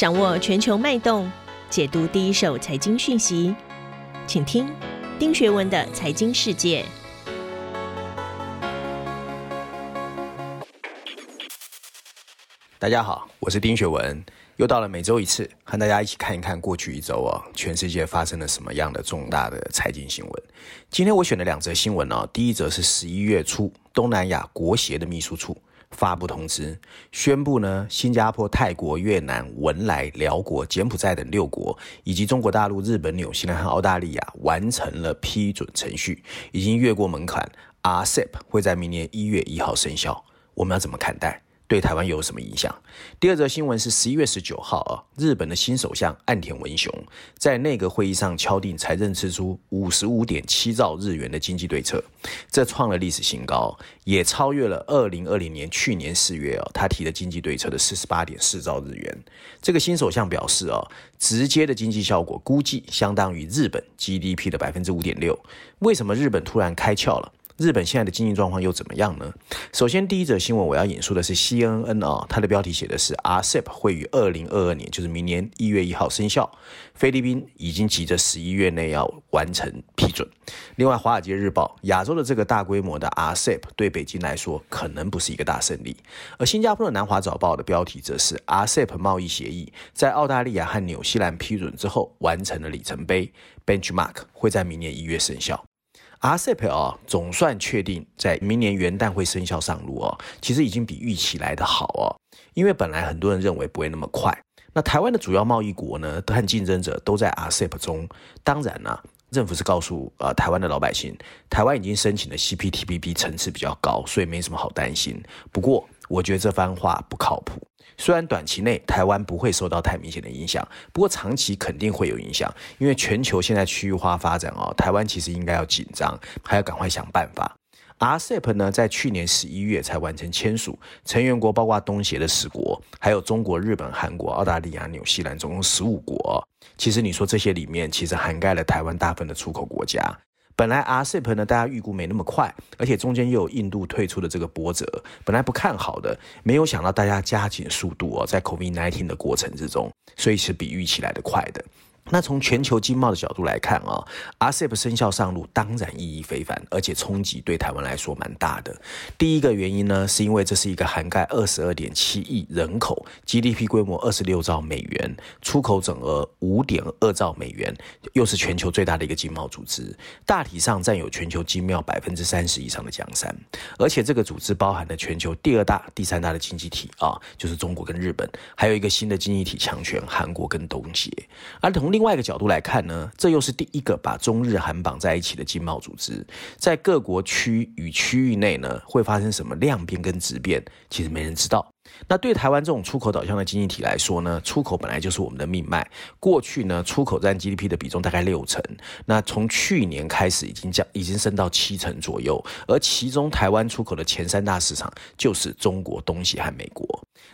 掌握全球脉动，解读第一手财经讯息，请听丁学文的财经世界。大家好，我是丁学文，又到了每周一次，和大家一起看一看过去一周啊，全世界发生了什么样的重大的财经新闻。今天我选的两则新闻呢，第一则是十一月初，东南亚国协的秘书处发布通知，宣布呢，新加坡、泰国、越南、文莱、寮国、柬埔寨等六国，以及中国大陆、日本、纽西兰和澳大利亚完成了批准程序，已经越过门槛，RCEP 会在明年一月一号生效。我们要怎么看待？对台湾有什么影响？第二则新闻是十一月十九号啊，日本的新首相岸田文雄在内阁会议上敲定财政支出五十五点七兆日元的经济对策，这创了历史新高，也超越了二零二零年去年四月啊他提的经济对策的四十八点四兆日元。这个新首相表示啊，直接的经济效果估计相当于日本 GDP 的百分之五点六。为什么日本突然开窍了？日本现在的经济状况又怎么样呢？首先，第一则新闻我要引述的是 CNN 啊，它的标题写的是 RCEP 会于二零二二年，就是明年一月一号生效。菲律宾已经急着十一月内要完成批准。另外，《华尔街日报》亚洲的这个大规模的 RCEP 对北京来说可能不是一个大胜利。而新加坡的《南华早报》的标题则是 RCEP 贸易协议在澳大利亚和纽西兰批准之后完成了里程碑，Benchmark 会在明年一月生效。RCEP 啊，总算确定在明年元旦会生效上路哦。其实已经比预期来得好哦，因为本来很多人认为不会那么快。那台湾的主要贸易国呢，和竞争者都在 RCEP 中。当然呢、政府是告诉呃台湾的老百姓，台湾已经申请的 CPTPP 层次比较高，所以没什么好担心。不过，我觉得这番话不靠谱。虽然短期内台湾不会受到太明显的影响，不过长期肯定会有影响，因为全球现在区域化发展哦，台湾其实应该要紧张，还要赶快想办法。RCEP 呢，在去年十一月才完成签署，成员国包括东协的十国，还有中国、日本、韩国、澳大利亚、纽西兰，总共十五国。其实你说这些里面，其实涵盖了台湾大部分的出口国家。本来 RCEP 呢，大家预估没那么快，而且中间又有印度退出的这个波折，本来不看好的，没有想到大家加紧速度哦，在 COVID-19 的过程之中，所以是比预期来的快的。那从全球经贸的角度来看啊，RCEP 生效上路当然意义非凡，而且冲击对台湾来说蛮大的。第一个原因呢，是因为这是一个涵盖二十二点七亿人口、GDP 规模二十六兆美元、出口总额五点二兆美元，又是全球最大的一个经贸组织，大体上占有全球经贸百分之三十以上的江山。而且这个组织包含了全球第二大、第三大的经济体啊，就是中国跟日本，还有一个新的经济体强权韩国跟东协，而同另另外一个角度来看呢，这又是第一个把中日韩绑在一起的经贸组织，在各国区与区域内呢，会发生什么量变跟质变，其实没人知道。那对台湾这种出口导向的经济体来说呢，出口本来就是我们的命脉。过去呢，出口占 GDP 的比重大概六成，那从去年开始已经降，已经升到七成左右。而其中台湾出口的前三大市场就是中国、东西和美国。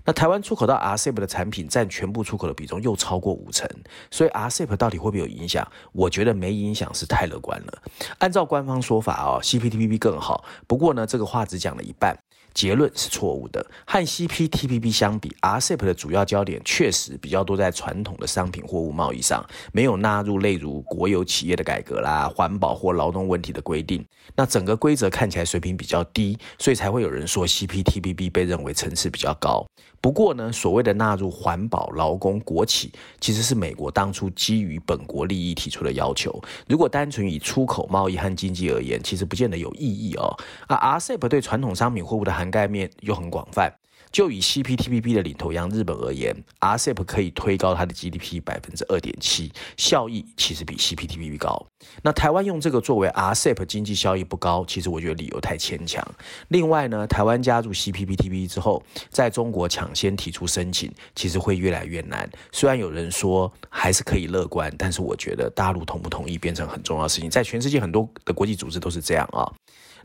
那台湾出口到 RCEP 的产品占全部出口的比重又超过五成，所以 RCEP 到底会不会有影响？我觉得没影响是太乐观了。按照官方说法哦，CPTPP 更好。不过呢，这个话只讲了一半。结论是错误的。和 CP TPP 相比，RCEP 的主要焦点确实比较多在传统的商品货物贸易上，没有纳入例如国有企业的改革啦、环保或劳动问题的规定。那整个规则看起来水平比较低，所以才会有人说 CPTPP 被认为层次比较高。不过呢，所谓的纳入环保、劳工、国企，其实是美国当初基于本国利益提出的要求。如果单纯以出口贸易和经济而言，其实不见得有意义哦。啊，RCEP 对传统商品货物的涵盖面又很广泛。就以 CPTPP 的领头羊日本而言，RCEP 可以推高它的 GDP 百分之二点七，效益其实比 CPTPP 高。那台湾用这个作为 RCEP 经济效益不高，其实我觉得理由太牵强。另外呢，台湾加入 CPTPP 之后，在中国抢先提出申请，其实会越来越难。虽然有人说还是可以乐观，但是我觉得大陆同不同意变成很重要的事情。在全世界很多的国际组织都是这样啊。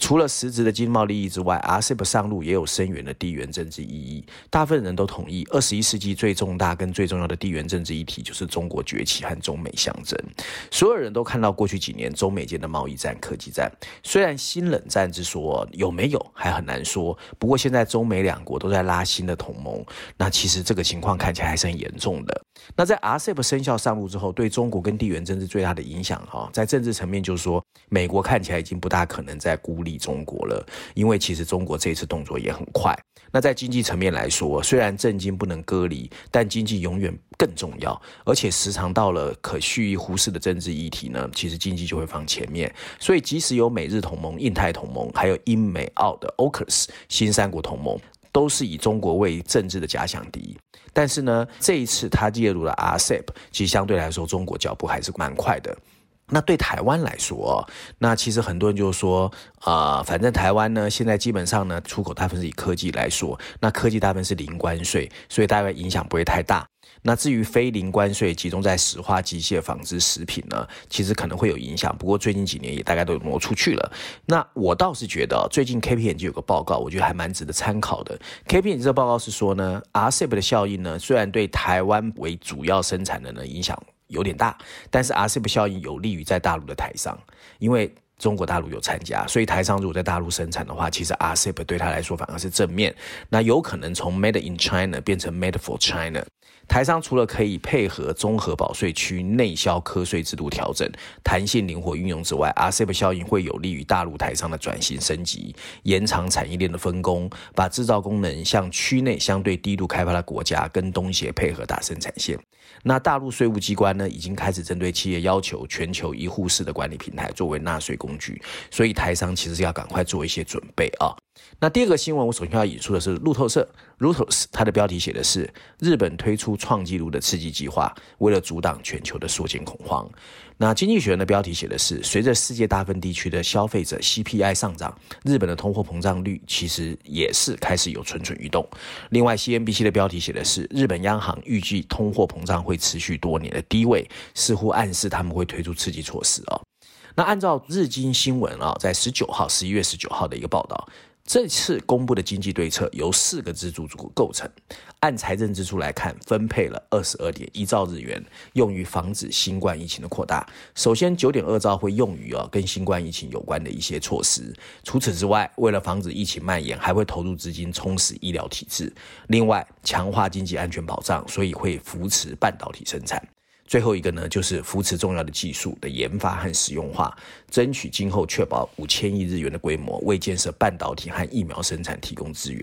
除了实质的经贸利益之外，RCEP 上路也有深远的地缘政治意义。大部分人都同意，二十一世纪最重大跟最重要的地缘政治议题就是中国崛起和中美相争。所有人都看到过去几年中美间的贸易战、科技战，虽然新冷战之说有没有还很难说，不过现在中美两国都在拉新的同盟，那其实这个情况看起来还是很严重的。那在 RCEP 生效上路之后，对中国跟地缘政治最大的影响哈，在政治层面就是说，美国看起来已经不大可能再孤立中国了，因为其实中国这次动作也很快。那在经济层面来说，虽然政经不能割离，但经济永远更重要，而且时常到了可蓄意忽视的政治议题呢，其实经济就会放前面。所以即使有美日同盟、印太同盟，还有英美澳的 AUKUS 新三国同盟，都是以中国为政治的假想敌。但是呢，这一次他介入了 RCEP，其实相对来说，中国脚步还是蛮快的。那对台湾来说，那其实很多人就说，啊、呃，反正台湾呢，现在基本上呢，出口大部分是以科技来说，那科技大部分是零关税，所以大概影响不会太大。那至于非零关税集中在石化、机械、纺织、食品呢，其实可能会有影响。不过最近几年也大概都挪出去了。那我倒是觉得，最近 KPMG 有个报告，我觉得还蛮值得参考的。KPMG 这报告是说呢，RCEP 的效应呢，虽然对台湾为主要生产的呢影响。有点大，但是 RCEP 效应有利于在大陆的台商，因为中国大陆有参加，所以台商如果在大陆生产的话，其实 RCEP 对他来说反而是正面，那有可能从 Made in China 变成 Made for China。台商除了可以配合综合保税区内销课税制度调整，弹性灵活运用之外，RCEP 效应会有利于大陆台商的转型升级，延长产业链的分工，把制造功能向区内相对低度开发的国家跟东协配合打生产线。那大陆税务机关呢，已经开始针对企业要求全球一户式的管理平台作为纳税工具，所以台商其实要赶快做一些准备啊。那第二个新闻，我首先要引述的是路透社 （Reuters），它的标题写的是日本推出创纪录的刺激计划，为了阻挡全球的缩减恐慌。那经济学人的标题写的是随着世界大部分地区的消费者 CPI 上涨，日本的通货膨胀率其实也是开始有蠢蠢欲动。另外，CNBC 的标题写的是日本央行预计通货膨胀会持续多年的低位，似乎暗示他们会推出刺激措施啊。那按照日经新闻啊，在十九号，十一月十九号的一个报道。这次公布的经济对策由四个支柱组构成。按财政支出来看，分配了二十二点一兆日元，用于防止新冠疫情的扩大。首先，九点二兆会用于啊跟新冠疫情有关的一些措施。除此之外，为了防止疫情蔓延，还会投入资金充实医疗体制。另外，强化经济安全保障，所以会扶持半导体生产。最后一个呢，就是扶持重要的技术的研发和使用化，争取今后确保五千亿日元的规模，为建设半导体和疫苗生产提供资源。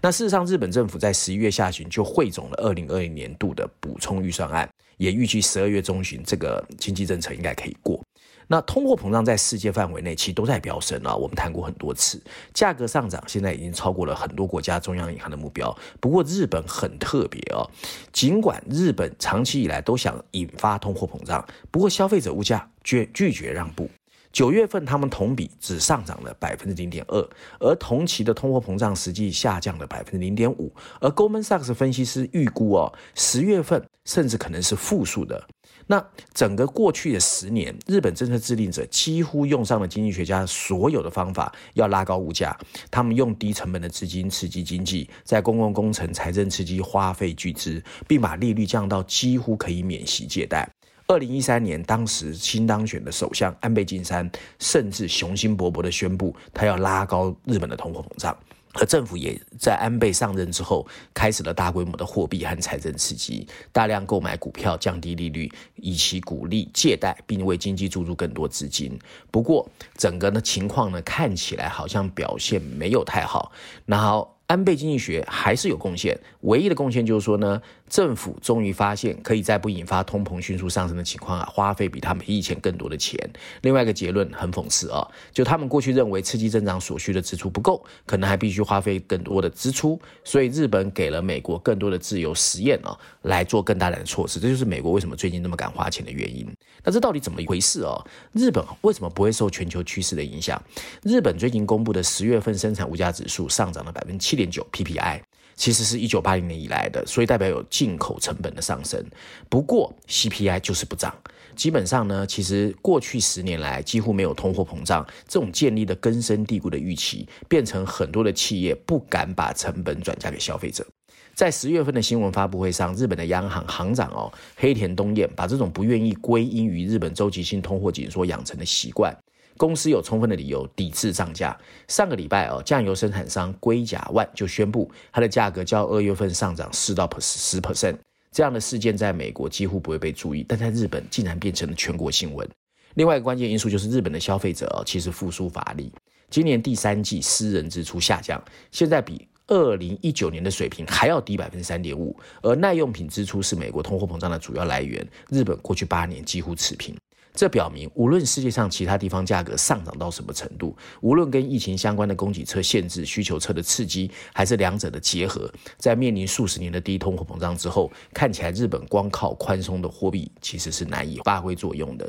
那事实上，日本政府在十一月下旬就汇总了二零二零年度的补充预算案，也预计十二月中旬这个经济政策应该可以过。那通货膨胀在世界范围内其实都在飙升啊，我们谈过很多次，价格上涨现在已经超过了很多国家中央银行的目标。不过日本很特别哦，尽管日本长期以来都想引发通货膨胀，不过消费者物价拒拒绝让步。九月份他们同比只上涨了百分之零点二，而同期的通货膨胀实际下降了百分之零点五。而 Goldman Sachs 分析师预估哦，十月份甚至可能是负数的。那整个过去的十年，日本政策制定者几乎用上了经济学家所有的方法，要拉高物价。他们用低成本的资金刺激经济，在公共工程、财政刺激花费巨资，并把利率降到几乎可以免息借贷。二零一三年，当时新当选的首相安倍晋三甚至雄心勃勃地宣布，他要拉高日本的通货膨胀。而政府也在安倍上任之后，开始了大规模的货币和财政刺激，大量购买股票，降低利率，以其鼓励借贷，并为经济注入更多资金。不过，整个的情况呢，看起来好像表现没有太好。然后。安倍经济学还是有贡献，唯一的贡献就是说呢，政府终于发现可以在不引发通膨迅速上升的情况下，花费比他们以前更多的钱。另外一个结论很讽刺啊，就他们过去认为刺激增长所需的支出不够，可能还必须花费更多的支出，所以日本给了美国更多的自由实验啊，来做更大胆的措施。这就是美国为什么最近那么敢花钱的原因。那这到底怎么一回事啊？日本为什么不会受全球趋势的影响？日本最近公布的十月份生产物价指数上涨了百分之七点九 PPI，其实是一九八零年以来的，所以代表有进口成本的上升。不过 CPI 就是不涨，基本上呢，其实过去十年来几乎没有通货膨胀，这种建立的根深蒂固的预期，变成很多的企业不敢把成本转嫁给消费者。在十月份的新闻发布会上，日本的央行行长哦黑田东彦把这种不愿意归因于日本周期性通货紧缩养成的习惯，公司有充分的理由抵制涨价。上个礼拜哦，酱油生产商龟甲万就宣布，它的价格较二月份上涨四到十 percent。这样的事件在美国几乎不会被注意，但在日本竟然变成了全国新闻。另外一个关键因素就是日本的消费者哦，其实复苏乏力。今年第三季私人支出下降，现在比二零一九年的水平还要低百分之三点五。而耐用品支出是美国通货膨胀的主要来源，日本过去八年几乎持平。这表明，无论世界上其他地方价格上涨到什么程度，无论跟疫情相关的供给侧限制、需求侧的刺激，还是两者的结合，在面临数十年的低通货膨胀之后，看起来日本光靠宽松的货币其实是难以发挥作用的。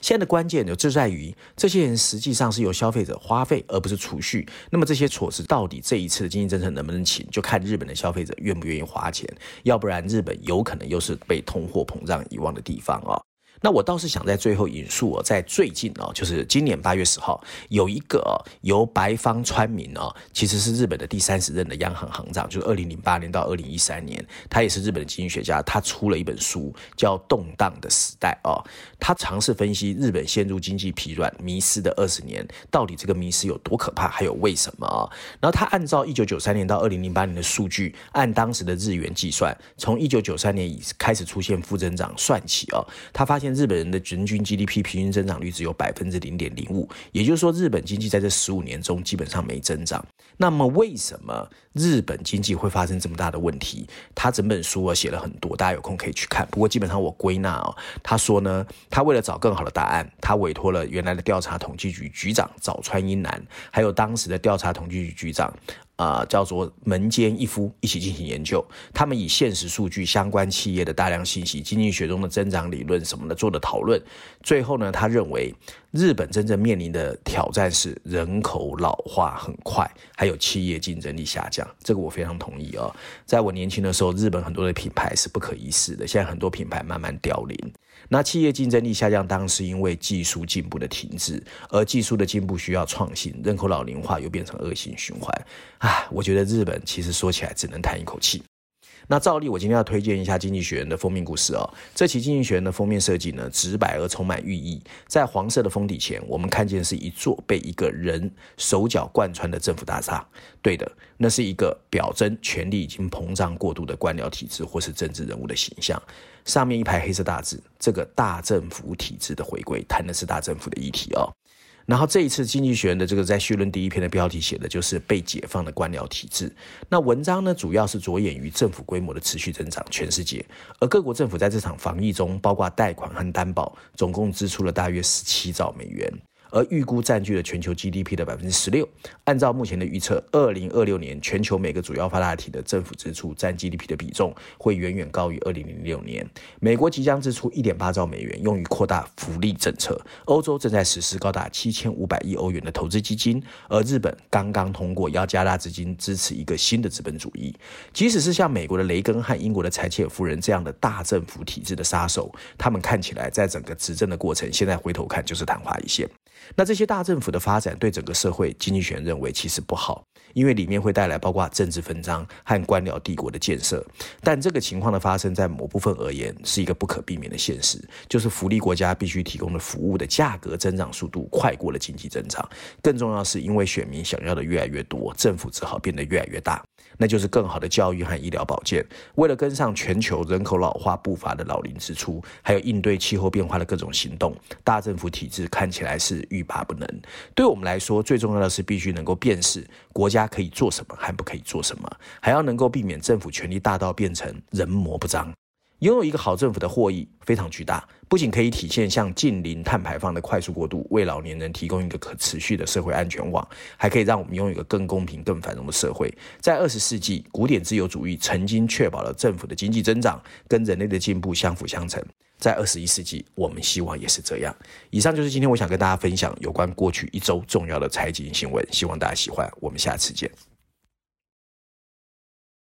现在的关键就在于，这些人实际上是由消费者花费，而不是储蓄。那么这些措施到底这一次的经济政策能不能行，就看日本的消费者愿不愿意花钱。要不然，日本有可能又是被通货膨胀遗忘的地方啊。那我倒是想在最后引述哦，在最近哦，就是今年八月十号，有一个由白方川明哦，其实是日本的第三十任的央行行长，就是二零零八年到二零一三年，他也是日本的经济学家，他出了一本书叫《动荡的时代》哦，他尝试分析日本陷入经济疲软迷失的二十年，到底这个迷失有多可怕，还有为什么啊？然后他按照一九九三年到二零零八年的数据，按当时的日元计算，从一九九三年以开始出现负增长算起哦，他发现。日本人的人均 GDP 平均增长率只有百分之零点零五，也就是说，日本经济在这十五年中基本上没增长。那么，为什么日本经济会发生这么大的问题？他整本书我写了很多，大家有空可以去看。不过，基本上我归纳哦，他说呢，他为了找更好的答案，他委托了原来的调查统计局局长早川英男，还有当时的调查统计局局长。啊、呃，叫做门间一夫一起进行研究，他们以现实数据、相关企业的大量信息、经济学中的增长理论什么的做的讨论。最后呢，他认为日本真正面临的挑战是人口老化很快，还有企业竞争力下降。这个我非常同意哦。在我年轻的时候，日本很多的品牌是不可一世的，现在很多品牌慢慢凋零。那企业竞争力下降，当然是因为技术进步的停滞，而技术的进步需要创新，人口老龄化又变成恶性循环。唉，我觉得日本其实说起来只能叹一口气。那照例，我今天要推荐一下《经济学人》的封面故事哦。这期《经济学人》的封面设计呢，直白而充满寓意。在黄色的封底前，我们看见是一座被一个人手脚贯穿的政府大厦。对的，那是一个表征权力已经膨胀过度的官僚体制或是政治人物的形象。上面一排黑色大字，这个大政府体制的回归，谈的是大政府的议题哦。然后这一次《经济学人》的这个在序论第一篇的标题写的就是被解放的官僚体制。那文章呢，主要是着眼于政府规模的持续增长，全世界，而各国政府在这场防疫中，包括贷款和担保，总共支出了大约十七兆美元。而预估占据了全球 GDP 的百分之十六。按照目前的预测，二零二六年全球每个主要发达体的政府支出占 GDP 的比重会远远高于二零零六年。美国即将支出一点八兆美元用于扩大福利政策，欧洲正在实施高达七千五百亿欧元的投资基金，而日本刚刚通过要加大资金支持一个新的资本主义。即使是像美国的雷根和英国的柴切尔夫人这样的大政府体制的杀手，他们看起来在整个执政的过程，现在回头看就是昙花一现。那这些大政府的发展对整个社会，经济学认为其实不好，因为里面会带来包括政治分赃和官僚帝国的建设。但这个情况的发生，在某部分而言是一个不可避免的现实，就是福利国家必须提供的服务的价格增长速度快过了经济增长。更重要是因为选民想要的越来越多，政府只好变得越来越大。那就是更好的教育和医疗保健。为了跟上全球人口老化步伐的老龄支出，还有应对气候变化的各种行动，大政府体制看起来是欲罢不能。对我们来说，最重要的是必须能够辨识国家可以做什么，还不可以做什么，还要能够避免政府权力大到变成人魔不张。拥有一个好政府的获益非常巨大，不仅可以体现向近零碳排放的快速过渡，为老年人提供一个可持续的社会安全网，还可以让我们拥有一个更公平、更繁荣的社会。在二十世纪，古典自由主义曾经确保了政府的经济增长跟人类的进步相辅相成。在二十一世纪，我们希望也是这样。以上就是今天我想跟大家分享有关过去一周重要的财经新闻，希望大家喜欢。我们下次见。